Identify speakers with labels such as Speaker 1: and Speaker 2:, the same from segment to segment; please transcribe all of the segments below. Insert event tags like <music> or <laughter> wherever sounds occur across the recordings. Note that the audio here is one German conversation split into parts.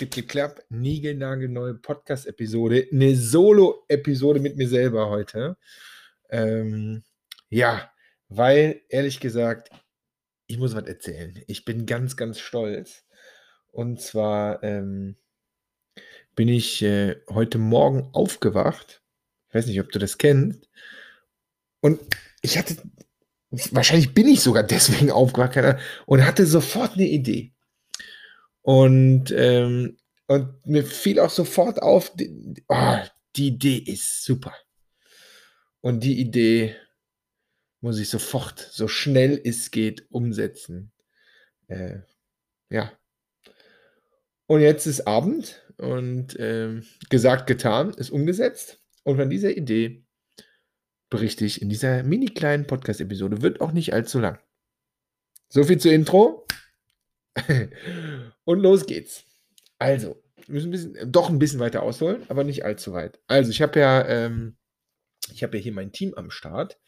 Speaker 1: klipp, klipp, klapp, niegelnagelneue Podcast-Episode, eine Solo-Episode mit mir selber heute. Ähm, ja, weil, ehrlich gesagt, ich muss was erzählen. Ich bin ganz, ganz stolz. Und zwar ähm, bin ich äh, heute Morgen aufgewacht. Ich weiß nicht, ob du das kennst. Und ich hatte, wahrscheinlich bin ich sogar deswegen aufgewacht und hatte sofort eine Idee. Und, ähm, und mir fiel auch sofort auf, die, oh, die Idee ist super. Und die Idee muss ich sofort, so schnell es geht, umsetzen. Äh, ja. Und jetzt ist Abend und äh, gesagt, getan, ist umgesetzt. Und von dieser Idee berichte ich in dieser mini kleinen Podcast-Episode. Wird auch nicht allzu lang. So viel zur Intro. <laughs> Und los geht's. Also, wir müssen ein bisschen, doch ein bisschen weiter ausholen, aber nicht allzu weit. Also, ich habe ja, ähm, ich habe ja hier mein Team am Start.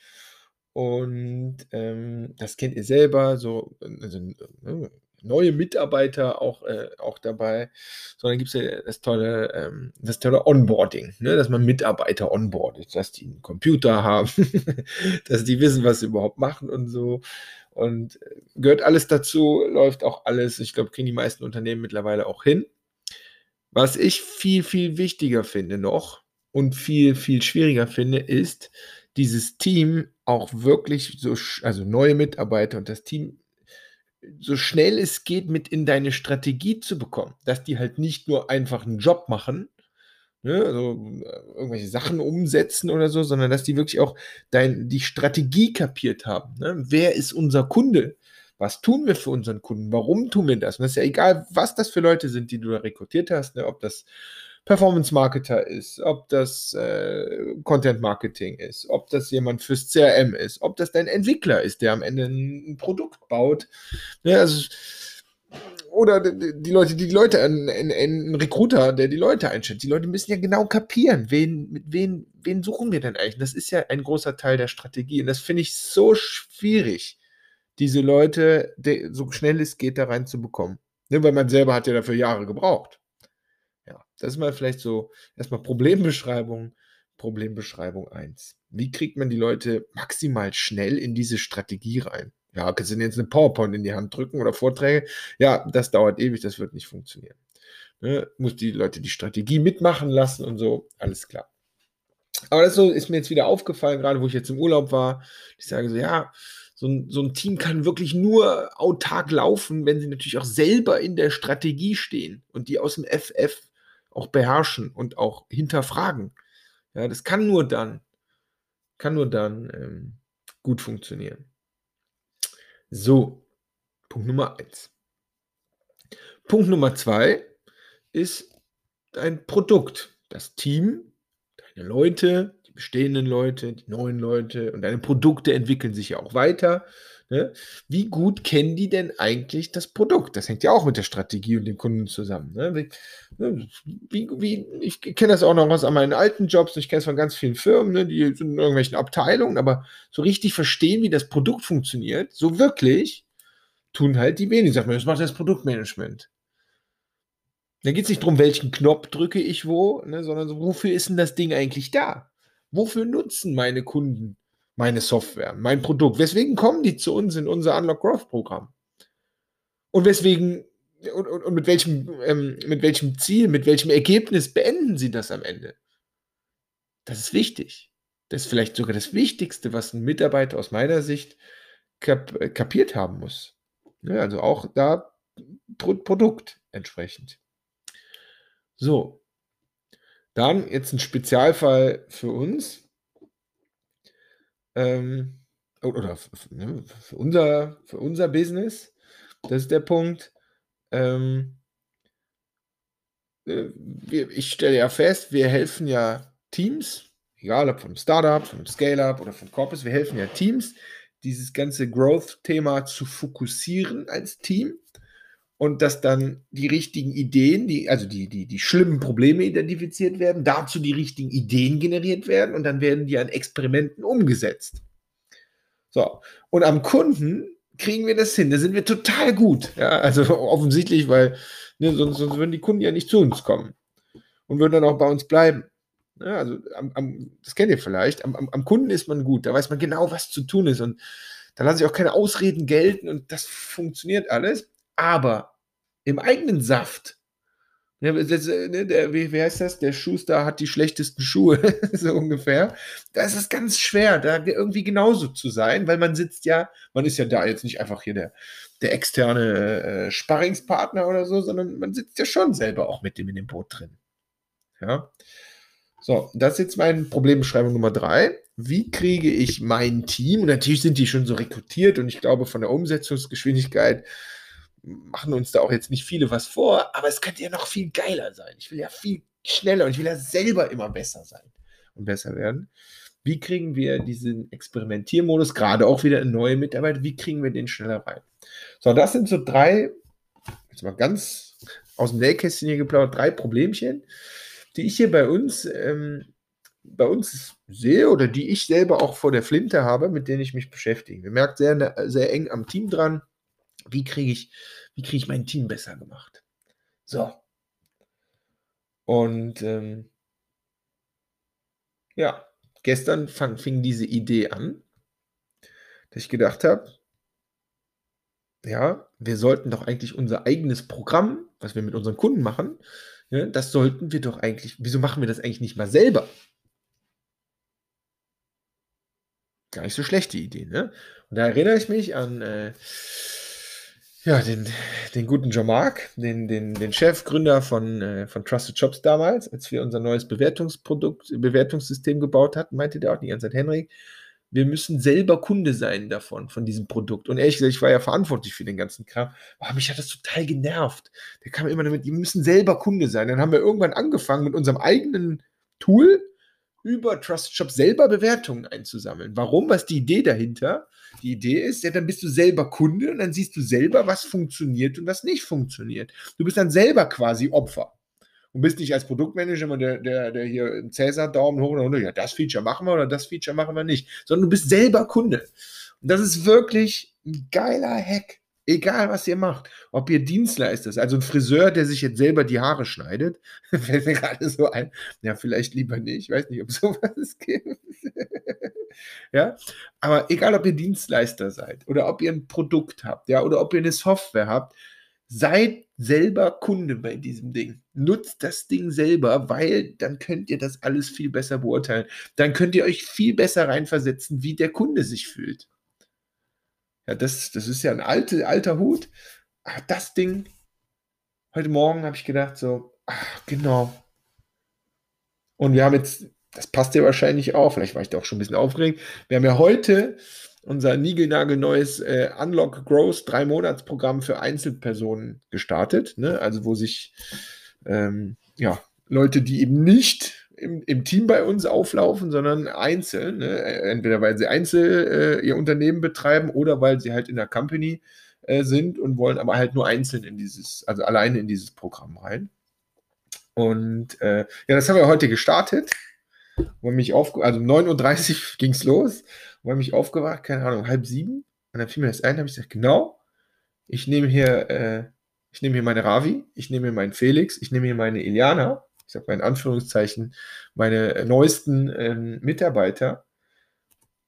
Speaker 1: Und ähm, das kennt ihr selber, so also, äh, neue Mitarbeiter auch, äh, auch dabei. Sondern gibt es ja das tolle, ähm, das tolle Onboarding, ne? dass man Mitarbeiter onboardet, dass die einen Computer haben, <laughs> dass die wissen, was sie überhaupt machen und so. Und äh, gehört alles dazu, läuft auch alles. Ich glaube, kriegen die meisten Unternehmen mittlerweile auch hin. Was ich viel, viel wichtiger finde noch und viel, viel schwieriger finde, ist, dieses Team auch wirklich so, also neue Mitarbeiter und das Team so schnell es geht mit in deine Strategie zu bekommen, dass die halt nicht nur einfach einen Job machen, ne, also äh, irgendwelche Sachen umsetzen oder so, sondern dass die wirklich auch dein, die Strategie kapiert haben. Ne? Wer ist unser Kunde? Was tun wir für unseren Kunden? Warum tun wir das? Und das ist ja egal, was das für Leute sind, die du da rekrutiert hast, ne? ob das Performance Marketer ist, ob das äh, Content Marketing ist, ob das jemand fürs CRM ist, ob das dein Entwickler ist, der am Ende ein, ein Produkt baut. Ne? Also oder die Leute, die, Leute, ein, ein, ein, Recruiter, der die Leute einstellt. Die Leute müssen ja genau kapieren, wen, mit wen, wen suchen wir denn eigentlich? Das ist ja ein großer Teil der Strategie. Und das finde ich so schwierig, diese Leute so schnell es geht da reinzubekommen. Ne, weil man selber hat ja dafür Jahre gebraucht. Ja, das ist mal vielleicht so erstmal Problembeschreibung. Problembeschreibung 1. Wie kriegt man die Leute maximal schnell in diese Strategie rein? Ja, kannst du jetzt eine PowerPoint in die Hand drücken oder Vorträge? Ja, das dauert ewig, das wird nicht funktionieren. Ne? Muss die Leute die Strategie mitmachen lassen und so, alles klar. Aber das ist mir jetzt wieder aufgefallen, gerade wo ich jetzt im Urlaub war. Ich sage so, ja, so ein, so ein Team kann wirklich nur autark laufen, wenn sie natürlich auch selber in der Strategie stehen und die aus dem FF auch beherrschen und auch hinterfragen. Ja, das kann nur dann, kann nur dann ähm, gut funktionieren. So, Punkt Nummer eins. Punkt Nummer zwei ist ein Produkt. Das Team, deine Leute, die bestehenden Leute, die neuen Leute und deine Produkte entwickeln sich ja auch weiter. Ne? Wie gut kennen die denn eigentlich das Produkt? Das hängt ja auch mit der Strategie und dem Kunden zusammen. Ne? Wie, ne, wie, ich kenne das auch noch aus meinen alten Jobs, ich kenne es von ganz vielen Firmen, ne? die sind in irgendwelchen Abteilungen, aber so richtig verstehen, wie das Produkt funktioniert, so wirklich, tun halt die wenigen. Sagt man, das macht das Produktmanagement. Da geht es nicht darum, welchen Knopf drücke ich wo, ne, sondern so, wofür ist denn das Ding eigentlich da? Wofür nutzen meine Kunden meine Software, mein Produkt. Weswegen kommen die zu uns in unser Unlock Growth Programm? Und weswegen und, und, und mit, welchem, ähm, mit welchem Ziel, mit welchem Ergebnis beenden sie das am Ende? Das ist wichtig. Das ist vielleicht sogar das Wichtigste, was ein Mitarbeiter aus meiner Sicht kap kapiert haben muss. Ja, also auch da Pro Produkt entsprechend. So, dann jetzt ein Spezialfall für uns ähm, oder ne, für unser, für unser Business. Das ist der Punkt. Ähm, äh, ich stelle ja fest, wir helfen ja Teams, egal ob vom Startup, vom Scale-Up oder vom Corpus, wir helfen ja Teams, dieses ganze Growth-Thema zu fokussieren als Team und dass dann die richtigen Ideen, die, also die, die, die schlimmen Probleme identifiziert werden, dazu die richtigen Ideen generiert werden und dann werden die an Experimenten umgesetzt. So, und am Kunden kriegen wir das hin. Da sind wir total gut. Ja, also <laughs> offensichtlich, weil ne, sonst, sonst würden die Kunden ja nicht zu uns kommen und würden dann auch bei uns bleiben. Ja, also am, am, das kennt ihr vielleicht. Am, am, Kunden ist man gut. Da weiß man genau, was zu tun ist. Und da lasse ich auch keine Ausreden gelten und das funktioniert alles. Aber im eigenen Saft ja, das, äh, ne, der, wie, heißt das? Der Schuster hat die schlechtesten Schuhe, <laughs> so ungefähr. Da ist es ganz schwer, da irgendwie genauso zu sein, weil man sitzt ja, man ist ja da jetzt nicht einfach hier der, der externe äh, Sparringspartner oder so, sondern man sitzt ja schon selber auch mit dem in dem Boot drin. Ja. So, das ist jetzt meine Problembeschreibung Nummer drei. Wie kriege ich mein Team? Und natürlich sind die schon so rekrutiert und ich glaube, von der Umsetzungsgeschwindigkeit machen uns da auch jetzt nicht viele was vor, aber es könnte ja noch viel geiler sein. Ich will ja viel schneller und ich will ja selber immer besser sein und besser werden. Wie kriegen wir diesen Experimentiermodus, gerade auch wieder in neue Mitarbeiter, wie kriegen wir den schneller rein? So, das sind so drei, jetzt mal ganz aus dem Nähkästchen hier geplaudert, drei Problemchen, die ich hier bei uns, ähm, bei uns sehe oder die ich selber auch vor der Flinte habe, mit denen ich mich beschäftige. Wir merkt sehr, sehr eng am Team dran wie kriege ich, wie kriege ich mein Team besser gemacht? So. Und ähm, ja, gestern fang, fing diese Idee an, dass ich gedacht habe, ja, wir sollten doch eigentlich unser eigenes Programm, was wir mit unseren Kunden machen, ja, das sollten wir doch eigentlich, wieso machen wir das eigentlich nicht mal selber? Gar nicht so schlechte Idee, ne? Und da erinnere ich mich an äh, ja, den, den guten Jean-Marc, den, den, den Chefgründer von, äh, von Trusted Shops damals, als wir unser neues Bewertungsprodukt, Bewertungssystem gebaut hatten, meinte der auch die ganze Zeit, Henrik, wir müssen selber Kunde sein davon, von diesem Produkt. Und ehrlich gesagt, ich war ja verantwortlich für den ganzen Kram. Aber mich hat das total genervt. Der kam immer damit, wir müssen selber Kunde sein. Dann haben wir irgendwann angefangen mit unserem eigenen Tool, über Trusted Shop selber Bewertungen einzusammeln. Warum? Was ist die Idee dahinter? Die Idee ist, ja, dann bist du selber Kunde und dann siehst du selber, was funktioniert und was nicht funktioniert. Du bist dann selber quasi Opfer. Und bist nicht als Produktmanager immer der, der, der hier einen Cäsar-Daumen hoch und runter, ja, das Feature machen wir oder das Feature machen wir nicht, sondern du bist selber Kunde. Und das ist wirklich ein geiler Hack. Egal, was ihr macht. Ob ihr Dienstleister seid, also ein Friseur, der sich jetzt selber die Haare schneidet, <laughs> fällt mir gerade so ein. Ja, vielleicht lieber nicht. Ich weiß nicht, ob <laughs> sowas gibt. ja, aber egal, ob ihr Dienstleister seid oder ob ihr ein Produkt habt, ja, oder ob ihr eine Software habt, seid selber Kunde bei diesem Ding. Nutzt das Ding selber, weil dann könnt ihr das alles viel besser beurteilen. Dann könnt ihr euch viel besser reinversetzen, wie der Kunde sich fühlt. Ja, das, das ist ja ein alte, alter Hut. Aber das Ding, heute Morgen habe ich gedacht, so, ach, genau. Und wir haben jetzt, das passt ja wahrscheinlich auch, vielleicht war ich da auch schon ein bisschen aufgeregt. Wir haben ja heute unser niegelnagelneues äh, Unlock Growth drei Monats Programm für Einzelpersonen gestartet. Ne? Also wo sich ähm, ja, Leute, die eben nicht im, im Team bei uns auflaufen, sondern einzeln. Ne? Entweder weil sie einzeln äh, ihr Unternehmen betreiben oder weil sie halt in der Company äh, sind und wollen aber halt nur einzeln in dieses, also alleine in dieses Programm rein. Und äh, ja, das haben wir heute gestartet. Wo mich auf, also um 9.30 Uhr <laughs> ging es los, wo mich aufgewacht, keine Ahnung, halb sieben. Und dann fiel mir das ein, habe ich gesagt, genau, ich nehme hier, äh, ich nehme hier meine Ravi, ich nehme hier meinen Felix, ich nehme hier meine Iliana ich sage mal in Anführungszeichen, meine neuesten ähm, Mitarbeiter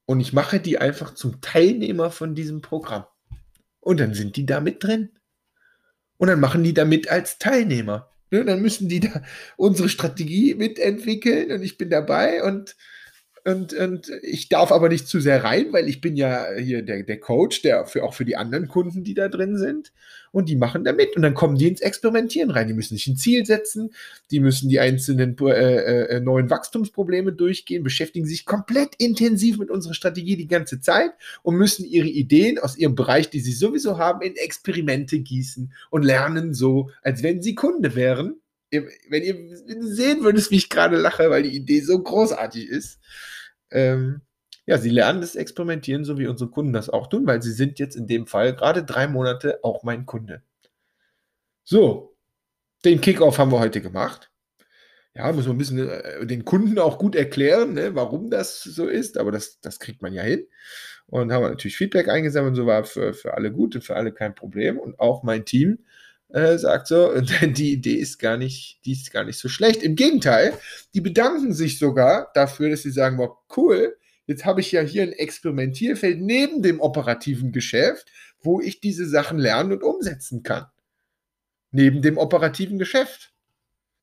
Speaker 1: und ich mache die einfach zum Teilnehmer von diesem Programm. Und dann sind die da mit drin. Und dann machen die da mit als Teilnehmer. Ne? Dann müssen die da unsere Strategie mitentwickeln und ich bin dabei und und, und ich darf aber nicht zu sehr rein, weil ich bin ja hier der, der Coach, der für, auch für die anderen Kunden, die da drin sind. Und die machen da mit. Und dann kommen die ins Experimentieren rein. Die müssen sich ein Ziel setzen, die müssen die einzelnen äh, äh, neuen Wachstumsprobleme durchgehen, beschäftigen sich komplett intensiv mit unserer Strategie die ganze Zeit und müssen ihre Ideen aus ihrem Bereich, die sie sowieso haben, in Experimente gießen und lernen so, als wenn sie Kunde wären. Wenn ihr sehen würdet, wie ich gerade lache, weil die Idee so großartig ist ähm, ja, sie lernen das Experimentieren, so wie unsere Kunden das auch tun, weil sie sind jetzt in dem Fall gerade drei Monate auch mein Kunde. So, den Kickoff haben wir heute gemacht. Ja, muss man ein bisschen äh, den Kunden auch gut erklären, ne, warum das so ist, aber das, das kriegt man ja hin. und haben natürlich Feedback eingesammelt, so war für, für alle gut und für alle kein Problem. Und auch mein Team äh, sagt so, die Idee ist gar nicht, die ist gar nicht so schlecht. Im Gegenteil, die bedanken sich sogar dafür, dass sie sagen, wow, cool, jetzt habe ich ja hier ein Experimentierfeld neben dem operativen Geschäft, wo ich diese Sachen lernen und umsetzen kann. Neben dem operativen Geschäft.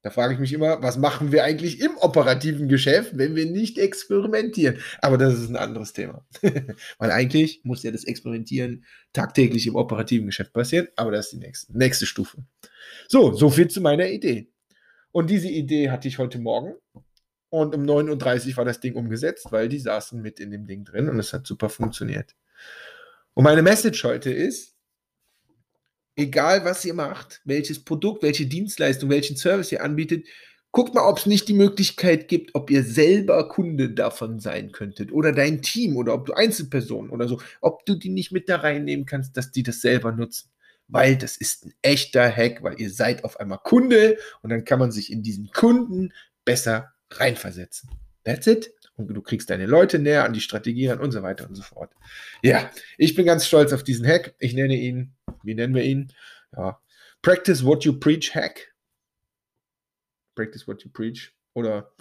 Speaker 1: Da frage ich mich immer, was machen wir eigentlich im operativen Geschäft, wenn wir nicht experimentieren? Aber das ist ein anderes Thema. <laughs> Weil eigentlich muss ja das Experimentieren tagtäglich im operativen Geschäft passieren, aber das ist die nächste, nächste Stufe. So, so viel zu meiner Idee. Und diese Idee hatte ich heute Morgen. Und um 9.30 Uhr war das Ding umgesetzt, weil die saßen mit in dem Ding drin und es hat super funktioniert. Und meine Message heute ist, egal was ihr macht, welches Produkt, welche Dienstleistung, welchen Service ihr anbietet, guckt mal, ob es nicht die Möglichkeit gibt, ob ihr selber Kunde davon sein könntet oder dein Team oder ob du Einzelpersonen oder so, ob du die nicht mit da reinnehmen kannst, dass die das selber nutzen. Weil das ist ein echter Hack, weil ihr seid auf einmal Kunde und dann kann man sich in diesen Kunden besser reinversetzen. That's it du kriegst deine Leute näher an die Strategie ran und so weiter und so fort. Ja, ich bin ganz stolz auf diesen Hack. Ich nenne ihn, wie nennen wir ihn? Ja, Practice What You Preach Hack. Practice What You Preach oder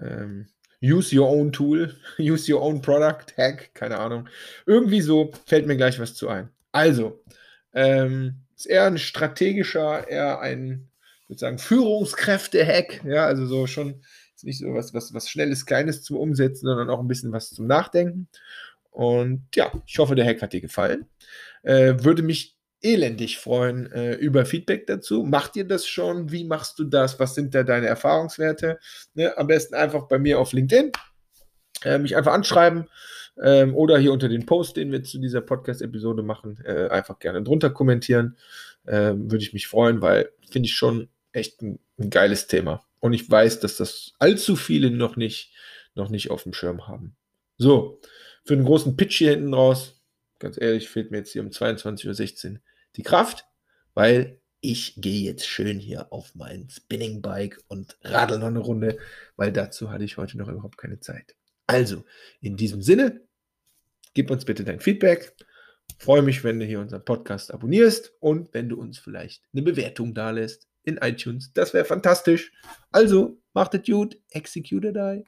Speaker 1: ähm, Use Your Own Tool, <laughs> Use Your Own Product Hack, keine Ahnung. Irgendwie so fällt mir gleich was zu ein. Also, ähm, ist eher ein strategischer, eher ein, würde sagen, Führungskräfte-Hack. Ja, also so schon ist nicht so was, was, was Schnelles, Kleines zum Umsetzen, sondern auch ein bisschen was zum Nachdenken. Und ja, ich hoffe, der Hack hat dir gefallen. Äh, würde mich elendig freuen äh, über Feedback dazu. Macht ihr das schon? Wie machst du das? Was sind da deine Erfahrungswerte? Ne? Am besten einfach bei mir auf LinkedIn äh, mich einfach anschreiben ähm, oder hier unter den Post, den wir zu dieser Podcast-Episode machen, äh, einfach gerne drunter kommentieren. Ähm, würde ich mich freuen, weil finde ich schon echt ein, ein geiles Thema. Und ich weiß, dass das allzu viele noch nicht, noch nicht auf dem Schirm haben. So, für den großen Pitch hier hinten raus, ganz ehrlich, fehlt mir jetzt hier um 22.16 Uhr die Kraft, weil ich gehe jetzt schön hier auf mein Spinning Bike und radel noch eine Runde, weil dazu hatte ich heute noch überhaupt keine Zeit. Also, in diesem Sinne, gib uns bitte dein Feedback. Freue mich, wenn du hier unseren Podcast abonnierst und wenn du uns vielleicht eine Bewertung da lässt in iTunes. Das wäre fantastisch. Also, macht es gut, execute die.